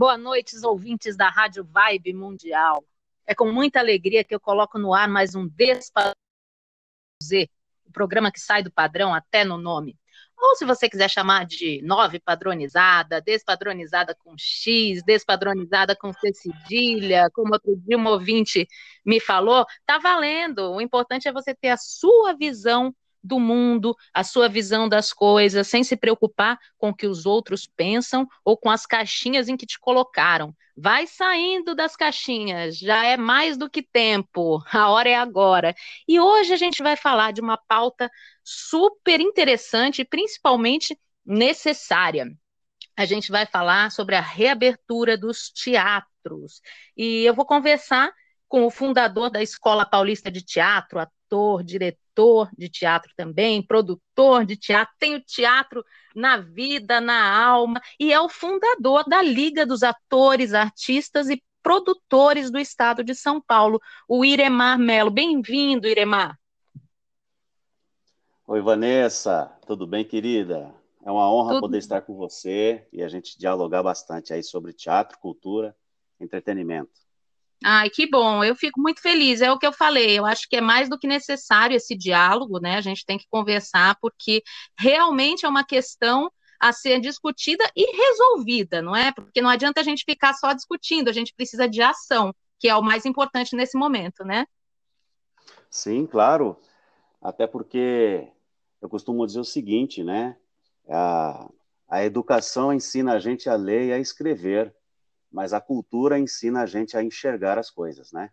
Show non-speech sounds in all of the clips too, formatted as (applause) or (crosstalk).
Boa noite, ouvintes da Rádio Vibe Mundial. É com muita alegria que eu coloco no ar mais um Despadrão Z, o programa que sai do padrão até no nome. Ou se você quiser chamar de nove padronizada, despadronizada com X, despadronizada com C cedilha, como outro dia um ouvinte me falou, tá valendo. O importante é você ter a sua visão do mundo, a sua visão das coisas, sem se preocupar com o que os outros pensam ou com as caixinhas em que te colocaram. Vai saindo das caixinhas, já é mais do que tempo, (laughs) a hora é agora. E hoje a gente vai falar de uma pauta super interessante principalmente necessária. A gente vai falar sobre a reabertura dos teatros. E eu vou conversar com o fundador da Escola Paulista de Teatro, ator, diretor de teatro também, produtor de teatro, tem o teatro na vida, na alma, e é o fundador da Liga dos Atores, Artistas e Produtores do Estado de São Paulo, o Iremar Melo. Bem-vindo, Iremar. Oi, Vanessa, tudo bem, querida? É uma honra tudo. poder estar com você e a gente dialogar bastante aí sobre teatro, cultura, entretenimento. Ai, que bom, eu fico muito feliz. É o que eu falei, eu acho que é mais do que necessário esse diálogo, né? A gente tem que conversar, porque realmente é uma questão a ser discutida e resolvida, não é? Porque não adianta a gente ficar só discutindo, a gente precisa de ação, que é o mais importante nesse momento, né? Sim, claro. Até porque eu costumo dizer o seguinte, né? A, a educação ensina a gente a ler e a escrever mas a cultura ensina a gente a enxergar as coisas, né?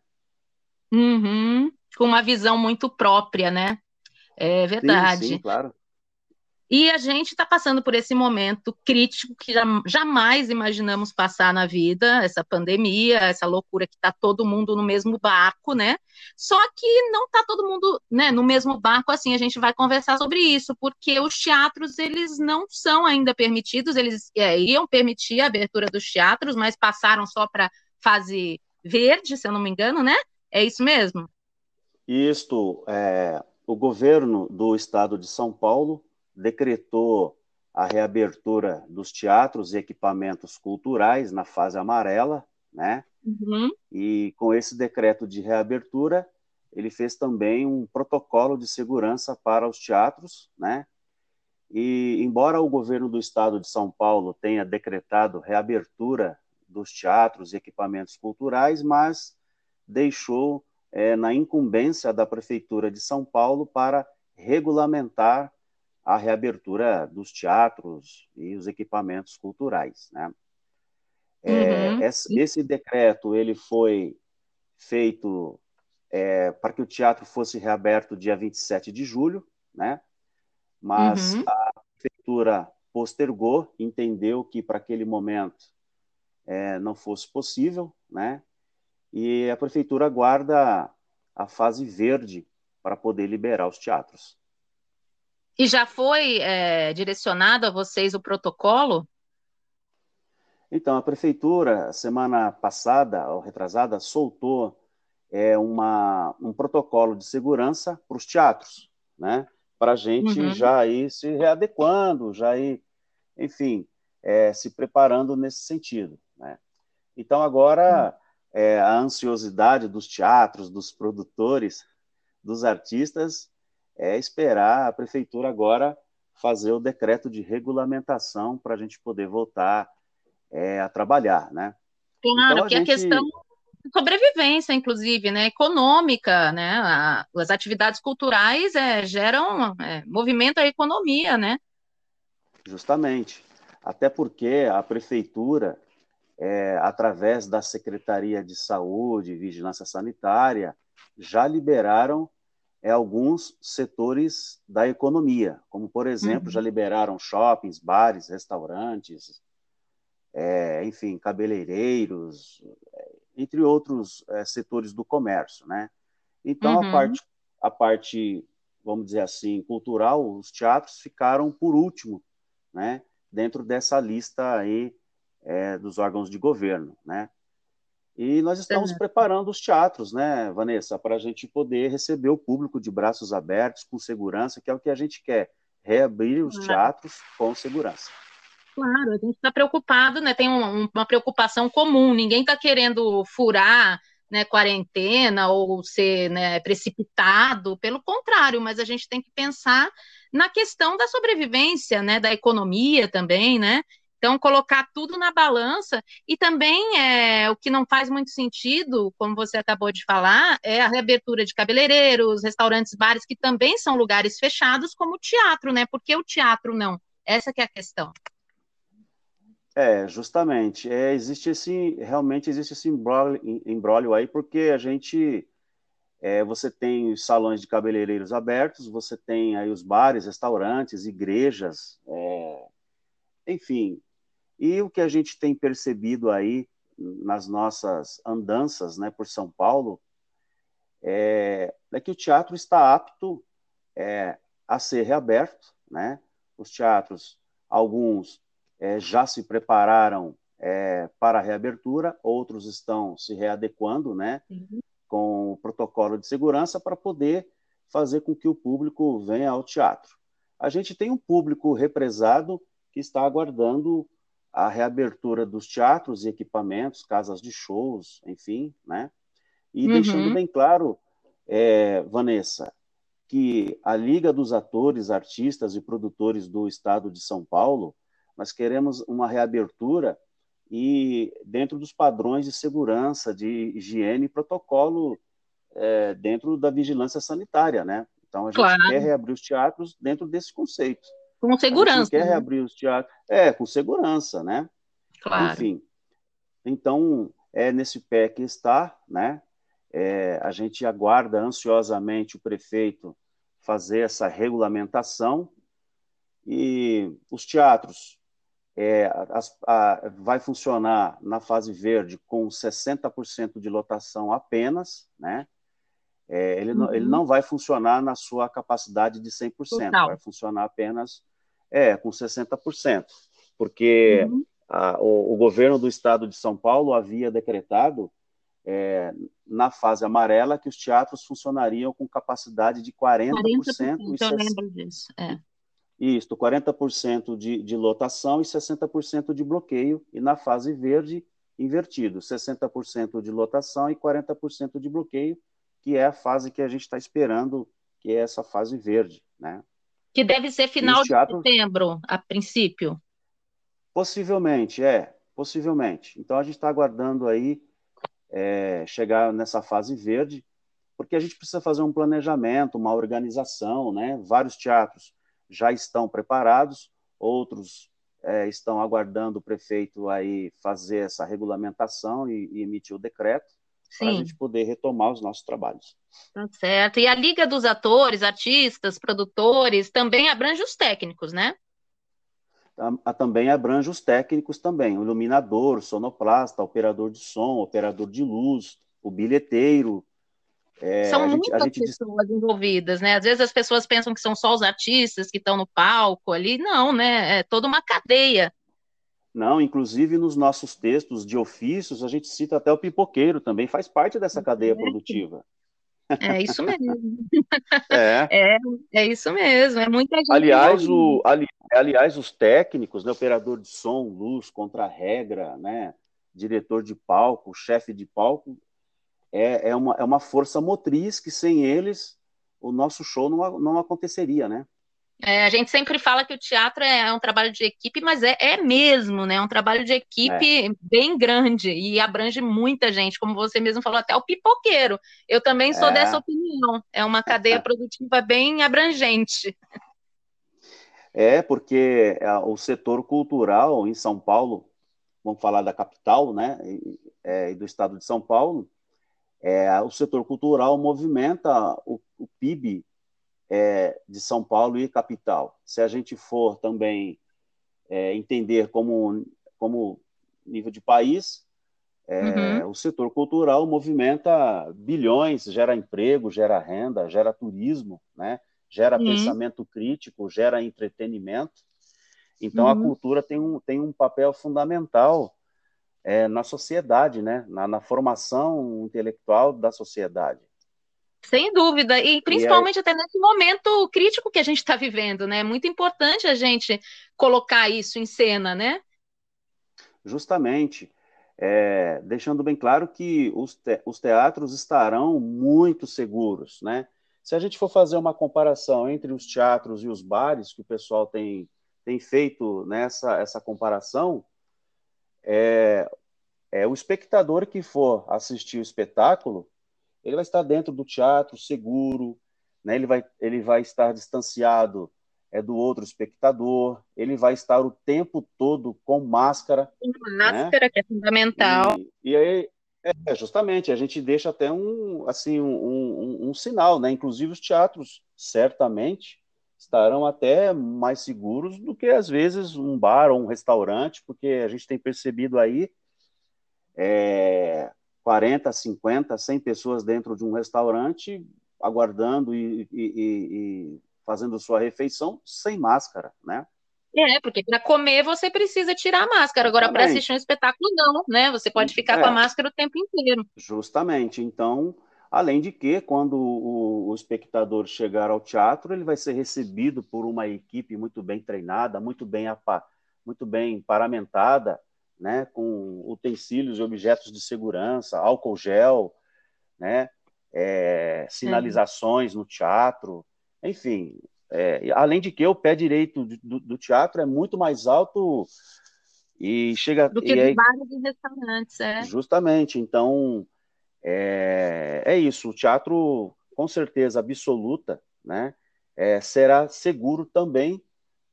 Uhum. Com uma visão muito própria, né? É verdade. Sim, sim claro. E a gente está passando por esse momento crítico que jamais imaginamos passar na vida, essa pandemia, essa loucura que está todo mundo no mesmo barco, né? Só que não está todo mundo né, no mesmo barco assim, a gente vai conversar sobre isso, porque os teatros, eles não são ainda permitidos, eles é, iam permitir a abertura dos teatros, mas passaram só para fase verde, se eu não me engano, né? É isso mesmo? Isto, é, o governo do estado de São Paulo decretou a reabertura dos teatros e equipamentos culturais na fase amarela, né? Uhum. E com esse decreto de reabertura, ele fez também um protocolo de segurança para os teatros, né? E embora o governo do estado de São Paulo tenha decretado reabertura dos teatros e equipamentos culturais, mas deixou é, na incumbência da prefeitura de São Paulo para regulamentar a reabertura dos teatros e os equipamentos culturais, né? É, uhum. esse, decreto ele foi feito é, para que o teatro fosse reaberto dia 27 de julho, né? Mas uhum. a prefeitura postergou, entendeu que para aquele momento é, não fosse possível, né? E a prefeitura aguarda a fase verde para poder liberar os teatros. E já foi é, direcionado a vocês o protocolo? Então, a prefeitura, semana passada, ou retrasada, soltou é, uma, um protocolo de segurança para os teatros, né? Para a gente uhum. já ir se readequando, já ir, enfim, é, se preparando nesse sentido, né? Então, agora, uhum. é, a ansiosidade dos teatros, dos produtores, dos artistas, é esperar a prefeitura agora fazer o decreto de regulamentação para a gente poder voltar é, a trabalhar, né? Claro, então, a que gente... a questão de sobrevivência, inclusive, né, econômica, né, a, as atividades culturais é, geram é, movimento à economia, né? Justamente, até porque a prefeitura, é, através da Secretaria de Saúde e Vigilância Sanitária, já liberaram é alguns setores da economia, como, por exemplo, uhum. já liberaram shoppings, bares, restaurantes, é, enfim, cabeleireiros, é, entre outros é, setores do comércio, né? Então, uhum. a, parte, a parte, vamos dizer assim, cultural, os teatros ficaram por último, né? Dentro dessa lista aí é, dos órgãos de governo, né? E nós estamos uhum. preparando os teatros, né, Vanessa, para a gente poder receber o público de braços abertos, com segurança, que é o que a gente quer, reabrir os teatros com segurança. Claro, a gente está preocupado, né? Tem um, uma preocupação comum, ninguém está querendo furar né, quarentena ou ser né, precipitado, pelo contrário, mas a gente tem que pensar na questão da sobrevivência, né, da economia também, né? Então, colocar tudo na balança e também é, o que não faz muito sentido, como você acabou de falar, é a reabertura de cabeleireiros, restaurantes, bares, que também são lugares fechados, como o teatro, né? Por que o teatro não? Essa é a questão. É, justamente. É, existe esse, realmente existe esse embrólio, aí, porque a gente, é, você tem os salões de cabeleireiros abertos, você tem aí os bares, restaurantes, igrejas, é, enfim. E o que a gente tem percebido aí nas nossas andanças, né, por São Paulo, é, é que o teatro está apto é, a ser reaberto, né? Os teatros, alguns é, já se prepararam é, para a reabertura, outros estão se readequando, né, uhum. com o protocolo de segurança para poder fazer com que o público venha ao teatro. A gente tem um público represado que está aguardando a reabertura dos teatros e equipamentos, casas de shows, enfim, né? E uhum. deixando bem claro, é, Vanessa, que a Liga dos Atores, Artistas e Produtores do Estado de São Paulo nós queremos uma reabertura e dentro dos padrões de segurança, de higiene e protocolo é, dentro da vigilância sanitária, né? Então a gente claro. quer reabrir os teatros dentro desse conceito. Com segurança. A gente quer né? reabrir os teatros, é, com segurança, né? Claro. Enfim. Então, é nesse pé que está, né? É, a gente aguarda ansiosamente o prefeito fazer essa regulamentação e os teatros é, as, a, vai funcionar na fase verde com 60% de lotação apenas, né? É, ele, uhum. não, ele não vai funcionar na sua capacidade de 100%, Total. vai funcionar apenas é, com 60%, porque uhum. a, o, o, governo do estado de São Paulo havia decretado é, na fase amarela que os teatros funcionariam com capacidade de 40%. 40% eu lembro disso, é. Isto, 40% de, de lotação e 60% de bloqueio, e na fase verde, invertido, 60% de lotação e 40% de bloqueio, que é a fase que a gente está esperando, que é essa fase verde, né? Que deve ser final teatro... de setembro, a princípio. Possivelmente, é, possivelmente. Então a gente está aguardando aí é, chegar nessa fase verde, porque a gente precisa fazer um planejamento, uma organização, né? Vários teatros já estão preparados, outros é, estão aguardando o prefeito aí fazer essa regulamentação e, e emitir o decreto para a gente poder retomar os nossos trabalhos. Tá certo. E a Liga dos Atores, artistas, produtores, também abrange os técnicos, né? Também abrange os técnicos também, o iluminador, o sonoplasta, operador de som, operador de luz, o bilheteiro, é, são muitas gente, pessoas envolvidas, né? Às vezes as pessoas pensam que são só os artistas que estão no palco ali. Não, né? É toda uma cadeia. Não, inclusive nos nossos textos de ofícios, a gente cita até o pipoqueiro também, faz parte dessa cadeia produtiva. É isso mesmo. É. é. é, isso mesmo, é muita gente. Aliás, o, ali, aliás os técnicos, né, operador de som, luz, contra-regra, né, diretor de palco, chefe de palco, é, é, uma, é uma força motriz que sem eles o nosso show não, não aconteceria, né? É, a gente sempre fala que o teatro é um trabalho de equipe, mas é, é mesmo, né? É um trabalho de equipe é. bem grande e abrange muita gente, como você mesmo falou, até o pipoqueiro. Eu também sou é. dessa opinião. É uma cadeia produtiva bem abrangente. É, porque é, o setor cultural em São Paulo, vamos falar da capital, né? E, é, do estado de São Paulo, é, o setor cultural movimenta o, o PIB é, de São Paulo e capital. Se a gente for também é, entender como, como nível de país, é, uhum. o setor cultural movimenta bilhões, gera emprego, gera renda, gera turismo, né? gera uhum. pensamento crítico, gera entretenimento. Então, uhum. a cultura tem um, tem um papel fundamental é, na sociedade, né? Na, na, formação intelectual da sociedade. Sem dúvida, e principalmente e até nesse momento crítico que a gente está vivendo, né? É muito importante a gente colocar isso em cena, né? Justamente, é, deixando bem claro que os, te os teatros estarão muito seguros, né? Se a gente for fazer uma comparação entre os teatros e os bares, que o pessoal tem, tem feito nessa essa comparação, é, é o espectador que for assistir o espetáculo, ele vai estar dentro do teatro seguro, né? ele, vai, ele vai estar distanciado é do outro espectador, ele vai estar o tempo todo com máscara. Com máscara, né? que é fundamental. E, e aí, é, justamente, a gente deixa até um, assim, um, um, um, sinal, né? Inclusive os teatros, certamente, estarão até mais seguros do que, às vezes, um bar ou um restaurante, porque a gente tem percebido aí é, 40, 50, 100 pessoas dentro de um restaurante aguardando e, e, e fazendo sua refeição sem máscara, né? É, porque para comer você precisa tirar a máscara. Agora, para assistir um espetáculo, não, né? Você pode ficar é, com a máscara o tempo inteiro. Justamente. Então, além de que, quando o, o, espectador chegar ao teatro, ele vai ser recebido por uma equipe muito bem treinada, muito bem, muito bem paramentada, né? Com utensílios e objetos de segurança, álcool gel, né? É, sinalizações no teatro, enfim, é, além de que o pé direito do, do, teatro é muito mais alto e chega do que dos bares e restaurantes, é. Justamente. Então é, é isso. O teatro, com certeza absoluta, né, é, será seguro também,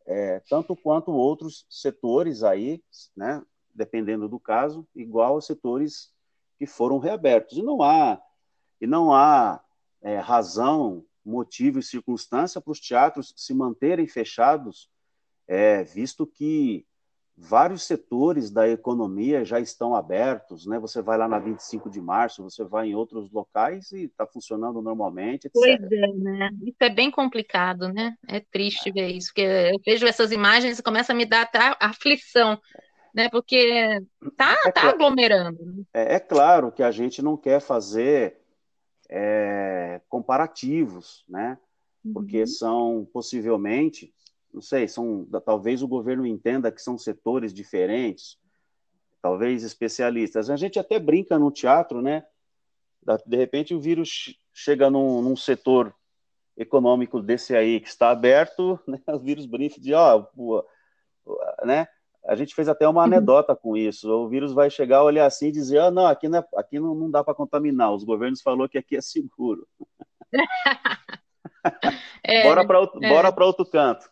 é, tanto quanto outros setores aí, né, dependendo do caso, igual aos setores que foram reabertos. E não há e não há é, razão motivo e circunstância para os teatros se manterem fechados, é, visto que vários setores da economia já estão abertos, né? Você vai lá na 25 de março, você vai em outros locais e está funcionando normalmente, etc. Pois é, né? Isso é bem complicado, né? É triste ver isso, porque eu vejo essas imagens e começa a me dar até aflição, né? Porque tá, é tá aglomerando. Né? É, é claro que a gente não quer fazer é, comparativos, né? Porque uhum. são possivelmente, não sei, são talvez o governo entenda que são setores diferentes, talvez especialistas. A gente até brinca no teatro, né? De repente o vírus chega num, num setor econômico desse aí que está aberto, (laughs) né? O vírus brinca de, ó, né? A gente fez até uma uhum. anedota com isso. O vírus vai chegar, olhar assim e dizer: ah, não, aqui não, é, aqui não, não dá para contaminar. Os governos falou que aqui é seguro. (laughs) é, bora para outro, é. outro canto.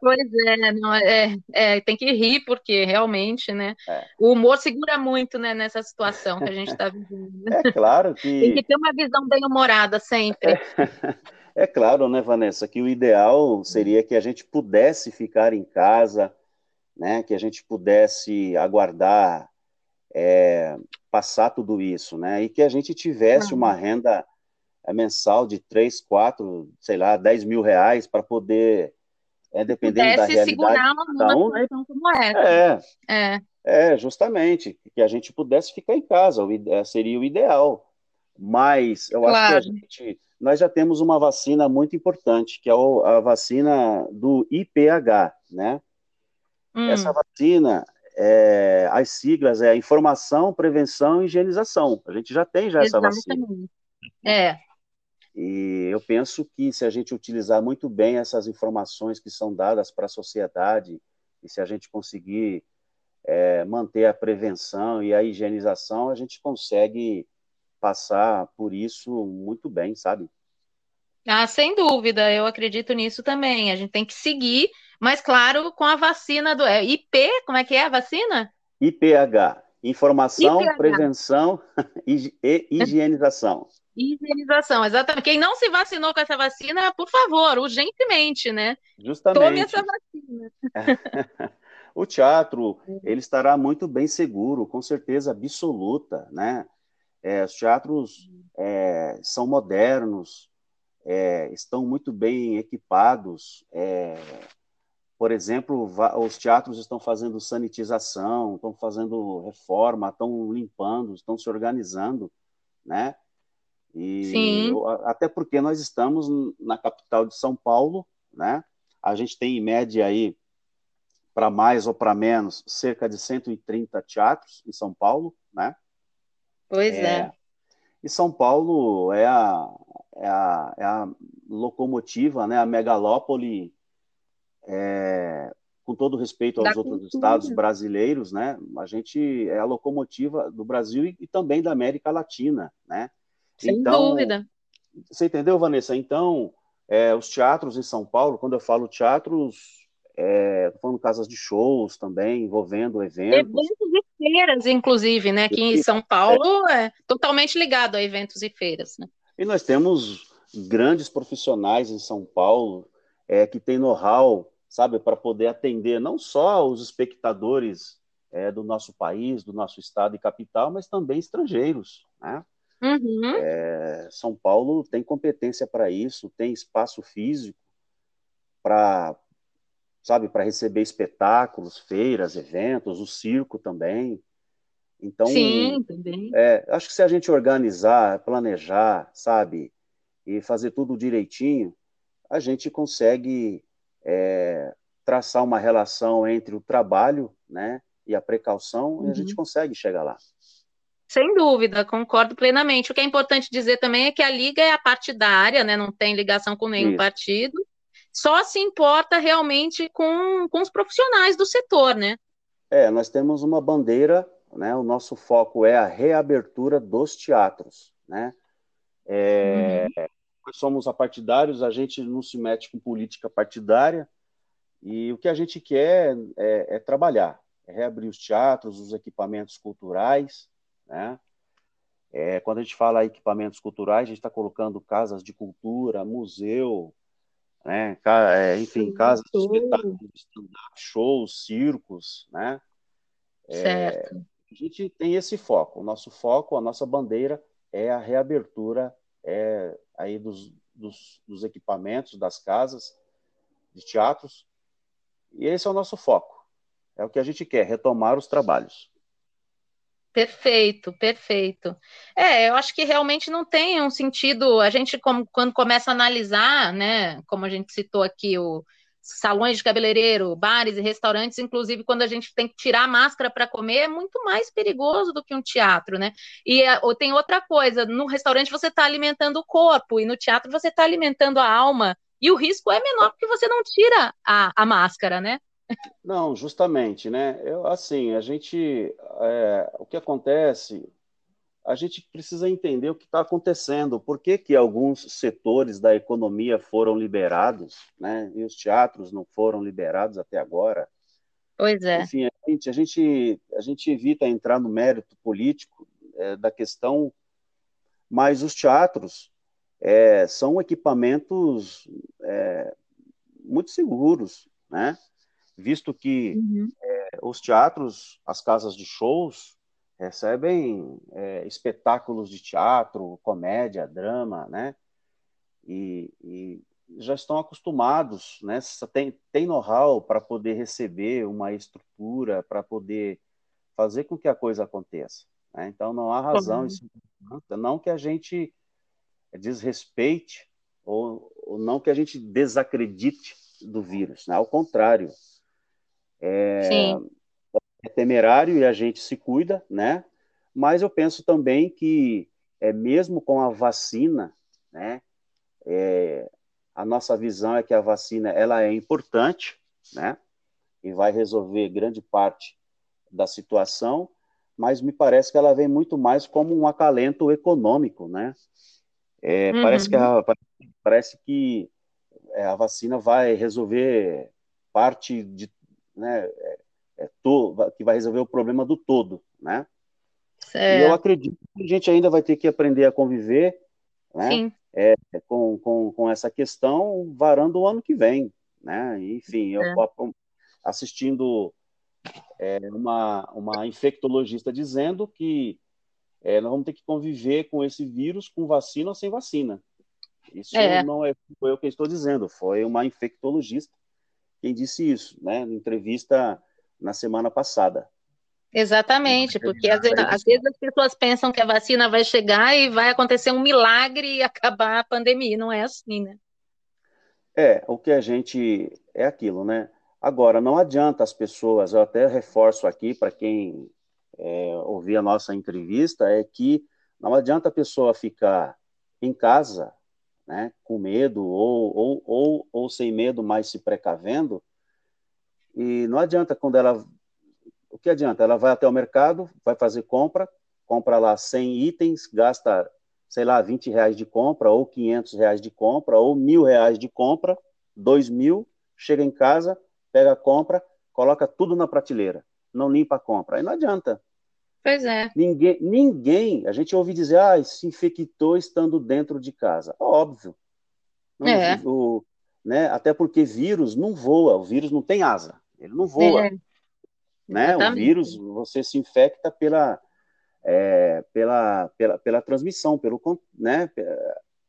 pois é, não, é, é, tem que rir, porque realmente, né? É. O humor segura muito né, nessa situação que a gente está vivendo. É claro (laughs) que. tem que ter uma visão bem humorada sempre. (laughs) É claro, né, Vanessa, que o ideal seria que a gente pudesse ficar em casa né, que a gente pudesse aguardar é, passar tudo isso, né, e que a gente tivesse uma renda é, mensal de 3, 4, sei lá, 10 mil reais para poder, é, dependendo da realidade segurar uma, um, né? como É, é, é, justamente, que a gente pudesse ficar em casa, é, seria o ideal. Mas eu claro. acho que a gente, nós já temos uma vacina muito importante, que é a vacina do IPH, né? Hum. Essa vacina, é, as siglas é informação, prevenção e higienização. A gente já tem já essa vacina. É. E eu penso que se a gente utilizar muito bem essas informações que são dadas para a sociedade, e se a gente conseguir é, manter a prevenção e a higienização, a gente consegue passar por isso muito bem, sabe? Ah, sem dúvida, eu acredito nisso também. A gente tem que seguir mas, claro, com a vacina do é, IP, como é que é a vacina? IPH, Informação, IPH. Prevenção (laughs) e Higienização. Higienização, exatamente. Quem não se vacinou com essa vacina, por favor, urgentemente, né? Justamente. Tome essa vacina. (laughs) o teatro, ele estará muito bem seguro, com certeza absoluta, né? É, os teatros é, são modernos, é, estão muito bem equipados, é, por exemplo, os teatros estão fazendo sanitização, estão fazendo reforma, estão limpando, estão se organizando, né? E Sim. até porque nós estamos na capital de São Paulo, né? A gente tem em média aí para mais ou para menos cerca de 130 teatros em São Paulo, né? Pois é. é. E São Paulo é a, é a, é a locomotiva, né? A megalópole, é, com todo respeito aos da outros cultura. estados brasileiros, né? A gente é a locomotiva do Brasil e, e também da América Latina, né? Sem então, dúvida. Você entendeu, Vanessa? Então, é, os teatros em São Paulo, quando eu falo teatros, é, falando casas de shows também, envolvendo eventos. Eventos e feiras, inclusive, né? Aqui em São Paulo é, é totalmente ligado a eventos e feiras. Né? E nós temos grandes profissionais em São Paulo é, que têm know-how, sabe, para poder atender não só os espectadores é, do nosso país, do nosso estado e capital, mas também estrangeiros, né? Uhum. É, São Paulo tem competência para isso, tem espaço físico para, sabe, para receber espetáculos, feiras, eventos, o circo também. Então, Sim, também. É, acho que se a gente organizar, planejar, sabe, e fazer tudo direitinho, a gente consegue é, traçar uma relação entre o trabalho, né, e a precaução, uhum. e a gente uhum. consegue chegar lá. Sem dúvida, concordo plenamente. O que é importante dizer também é que a liga é a partidária, né? Não tem ligação com nenhum Isso. partido. Só se importa realmente com, com os profissionais do setor, né? É, nós temos uma bandeira, né? O nosso foco é a reabertura dos teatros, né? É, uhum. Nós somos apartidários, a gente não se mete com política partidária e o que a gente quer é, é trabalhar, é reabrir os teatros, os equipamentos culturais, né? É, quando a gente fala equipamentos culturais, a gente está colocando casas de cultura, museu, né? É, enfim, casas de espetáculos, shows, circos, né? É, certo. A gente tem esse foco. O nosso foco, a nossa bandeira é a reabertura é, aí dos, dos, dos equipamentos, das casas, de teatros. E esse é o nosso foco. É o que a gente quer, retomar os trabalhos. Perfeito, perfeito. É, eu acho que realmente não tem um sentido. A gente, como, quando começa a analisar, né, como a gente citou aqui, o salões de cabeleireiro, bares e restaurantes, inclusive quando a gente tem que tirar a máscara para comer, é muito mais perigoso do que um teatro, né? E é, ou tem outra coisa: no restaurante você está alimentando o corpo, e no teatro você está alimentando a alma, e o risco é menor porque você não tira a, a máscara, né? Não, justamente, né? Eu, assim, a gente, é, o que acontece, a gente precisa entender o que está acontecendo, por que, que alguns setores da economia foram liberados, né? E os teatros não foram liberados até agora. Pois é. Enfim, a gente, a gente, a gente evita entrar no mérito político é, da questão, mas os teatros é, são equipamentos é, muito seguros, né? visto que uhum. é, os teatros, as casas de shows, recebem é, espetáculos de teatro, comédia, drama, né? E, e já estão acostumados, né? Tem, tem know-how para poder receber uma estrutura, para poder fazer com que a coisa aconteça. Né? Então não há razão, uhum. não que a gente desrespeite ou, ou, não que a gente desacredite do vírus, né? ao contrário, é, Sim. É temerário e a gente se cuida, né? Mas eu penso também que, é, mesmo com a vacina, né? É, a nossa visão é que a vacina ela é importante, né? E vai resolver grande parte da situação, mas me parece que ela vem muito mais como um acalento econômico, né? É, uhum. Parece que a, parece que é, a vacina vai resolver parte de né, é, to, que vai resolver o problema do todo, né? E eu acredito que a gente ainda vai ter que aprender a conviver né, é, com, com, com essa questão varando o ano que vem. Né? Enfim, eu é. assistindo é, uma, uma infectologista dizendo que é, nós vamos ter que conviver com esse vírus com vacina ou sem vacina. Isso é. não é foi eu que estou dizendo, foi uma infectologista quem disse isso, né, na entrevista na semana passada. Exatamente, porque às vezes, às vezes, as pessoas pensam que a vacina vai chegar e vai acontecer um milagre e (laughs) acabar a pandemia. Não é assim, né? É, o que a gente. É aquilo, né? Agora, não adianta as pessoas, eu até reforço aqui para quem é, ouvir a nossa entrevista, é que não adianta a pessoa ficar em casa, né, com medo ou, ou, ou, ou sem medo, mas se precavendo, e não adianta quando ela o que adianta? Ela vai até o mercado, vai fazer compra, compra lá 100 itens, gasta, sei lá, 20 reais de compra, ou 500 reais de compra, ou mil reais de compra, 2 mil, chega em casa, pega a compra, coloca tudo na prateleira, não limpa a compra. Aí não adianta. Pois é. Ninguém, ninguém, a gente ouve dizer, ah, se infectou estando dentro de casa. Óbvio. Não, é. o, né, até porque vírus não voa, o vírus não tem asa, ele não voa. É né? O vírus, você se infecta pela, é, pela, pela, pela transmissão, pelo, né?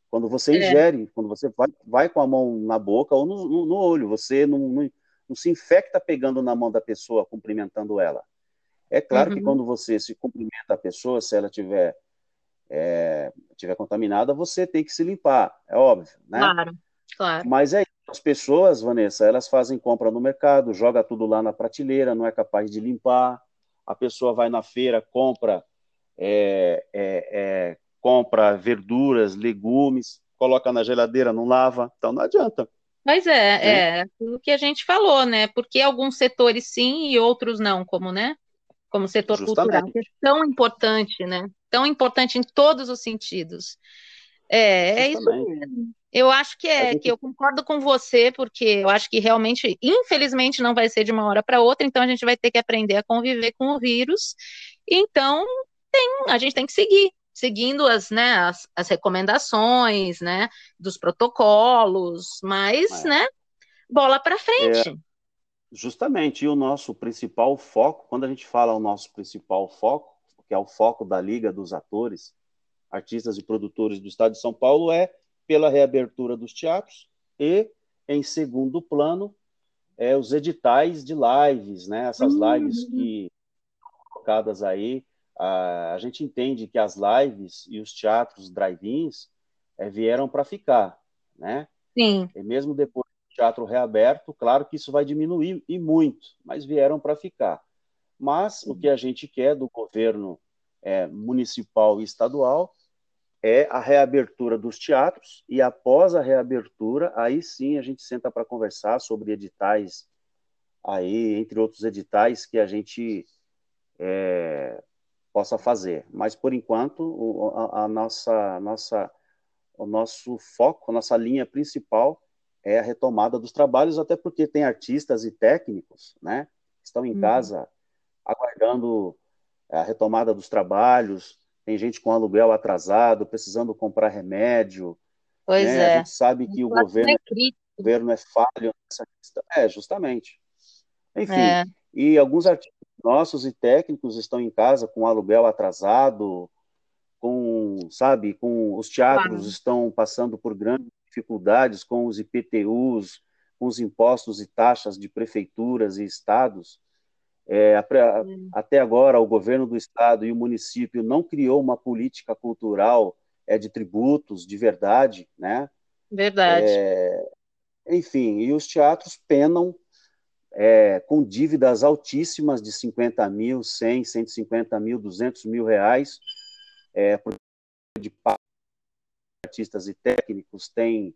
Quando você é. ingere, quando você vai, vai com a mão na boca ou no, no, no olho, você não, não, não, se infecta pegando na mão da pessoa, cumprimentando ela. É claro uhum. que quando você se cumprimenta a pessoa, se ela tiver é, tiver contaminada, você tem que se limpar, é óbvio, né? Claro, claro. Mas é as pessoas, Vanessa, elas fazem compra no mercado, joga tudo lá na prateleira, não é capaz de limpar. A pessoa vai na feira, compra, é, é, é, compra verduras, legumes, coloca na geladeira, não lava, então não adianta. Mas é, é, o que a gente falou, né? Porque alguns setores sim e outros não, como, né? Como o setor Justamente. cultural, que é tão importante, né? Tão importante em todos os sentidos. É, Justamente. é isso mesmo. Eu acho que é, gente... que eu concordo com você, porque eu acho que realmente, infelizmente, não vai ser de uma hora para outra, então a gente vai ter que aprender a conviver com o vírus. Então, tem, a gente tem que seguir, seguindo as, né, as, as recomendações, né, dos protocolos, mas, é. né, bola para frente. É, justamente, e o nosso principal foco, quando a gente fala o nosso principal foco, que é o foco da Liga dos Atores, Artistas e Produtores do Estado de São Paulo, é pela reabertura dos teatros e, em segundo plano, é, os editais de lives, né? Essas uhum. lives que colocadas aí, a, a, gente entende que as lives e os teatros drive-ins é, vieram para ficar, né? Sim. E mesmo depois do teatro reaberto, claro que isso vai diminuir e muito, mas vieram para ficar. Mas Sim. o que a gente quer do governo é, municipal e estadual é a reabertura dos teatros, e após a reabertura, aí sim a gente senta para conversar sobre editais, aí, entre outros editais que a gente é, possa fazer. Mas, por enquanto, a, a, nossa, nossa, o nosso foco, a nossa linha principal é a retomada dos trabalhos, até porque tem artistas e técnicos, né, que estão em uhum. casa aguardando a retomada dos trabalhos, tem gente com aluguel atrasado, precisando comprar remédio. Pois né? é. A gente sabe que o governo é, o governo é falho nessa questão. É, justamente. Enfim, é. e alguns artistas nossos e técnicos estão em casa com aluguel atrasado, com, sabe, com os teatros claro. estão passando por grandes dificuldades com os IPTUs, com os impostos e taxas de prefeituras e estados. É, até agora, o governo do estado e o município não criou uma política cultural é, de tributos de verdade, né? Verdade. É, enfim, e os teatros penam é, com dívidas altíssimas de 50 mil, 100, 150 mil, 200 mil reais, é, de artistas e técnicos têm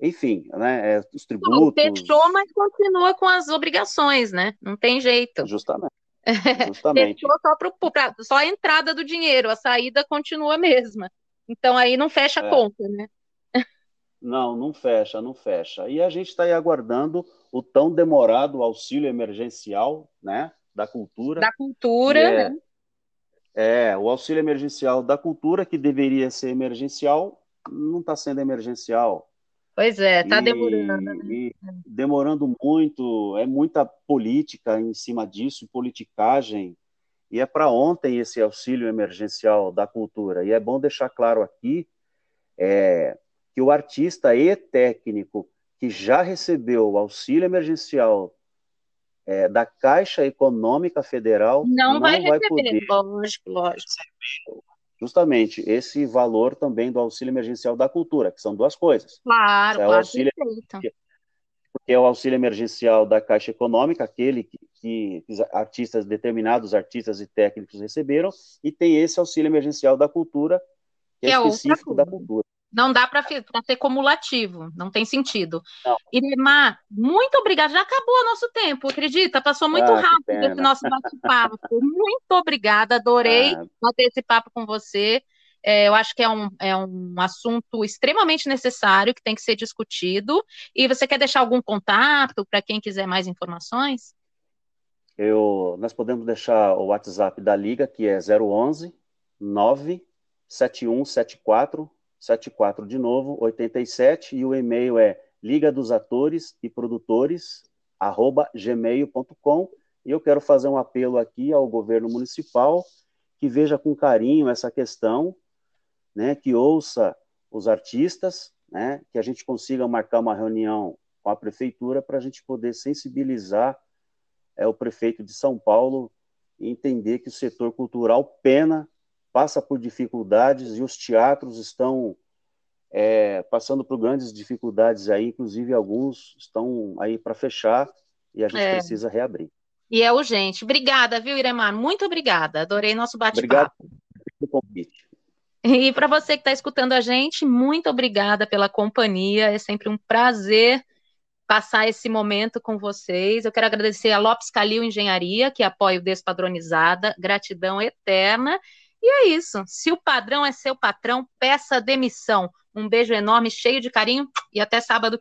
enfim, né, é, os tributos. fechou, mas continua com as obrigações, né? Não tem jeito. Justamente. (laughs) Justamente. fechou só, pro, pra, só a entrada do dinheiro, a saída continua a mesma. Então aí não fecha a é. conta, né? Não, não fecha, não fecha. E a gente está aí aguardando o tão demorado auxílio emergencial, né, da cultura. Da cultura, é, né? É, o auxílio emergencial da cultura, que deveria ser emergencial, não está sendo emergencial. Pois é, está demorando. Né? demorando muito, é muita política em cima disso, politicagem. E é para ontem esse auxílio emergencial da cultura. E é bom deixar claro aqui é, que o artista e técnico que já recebeu o auxílio emergencial é, da Caixa Econômica Federal não, não vai, vai, receber. poder Lógico, lógico. Justamente esse valor também do auxílio emergencial da cultura, que são duas coisas. Claro, É o claro, auxílio-. Porque é o auxílio emergencial da Caixa Econômica, aquele que, que artistas, determinados artistas e técnicos receberam, e tem esse auxílio emergencial da cultura, que é Que é outra específico da cultura. Não dá para ser cumulativo, não tem sentido. Não. Iremar, muito obrigada. Já acabou o nosso tempo, acredita? Passou muito Ah, rápido esse nosso bate-papo. Muito obrigada, adorei Ah, bater esse papo com você. É, eu acho que é um, é um assunto extremamente necessário, que tem que ser discutido. E você quer deixar algum contato para quem quiser mais informações? eu, nós podemos deixar o WhatsApp da Liga, que é 011 97174 74 de novo, 87, e o e-mail é liga dos atores e produtores, arroba gmail.com, e eu quero fazer um apelo aqui ao governo municipal que veja com carinho essa questão, né, que ouça os artistas, né, que a gente consiga marcar uma reunião com a prefeitura para a gente poder sensibilizar é, o prefeito de São Paulo e entender que o setor cultural pena, passa por dificuldades e os teatros estão é, passando por grandes dificuldades aí, inclusive alguns estão aí para fechar e a gente É. precisa reabrir. E é urgente. Obrigada, viu, Iremar? Muito obrigada. Adorei nosso Obrigado bate-papo. pelo convite. E para você que está escutando a gente, muito obrigada pela companhia. É sempre um prazer passar esse momento com vocês. Eu quero agradecer a Lopes Calil Engenharia, que apoia o Despadronizada. Gratidão eterna. E é isso. Se o padrão é seu patrão, peça demissão. Um beijo enorme, cheio de carinho e até sábado.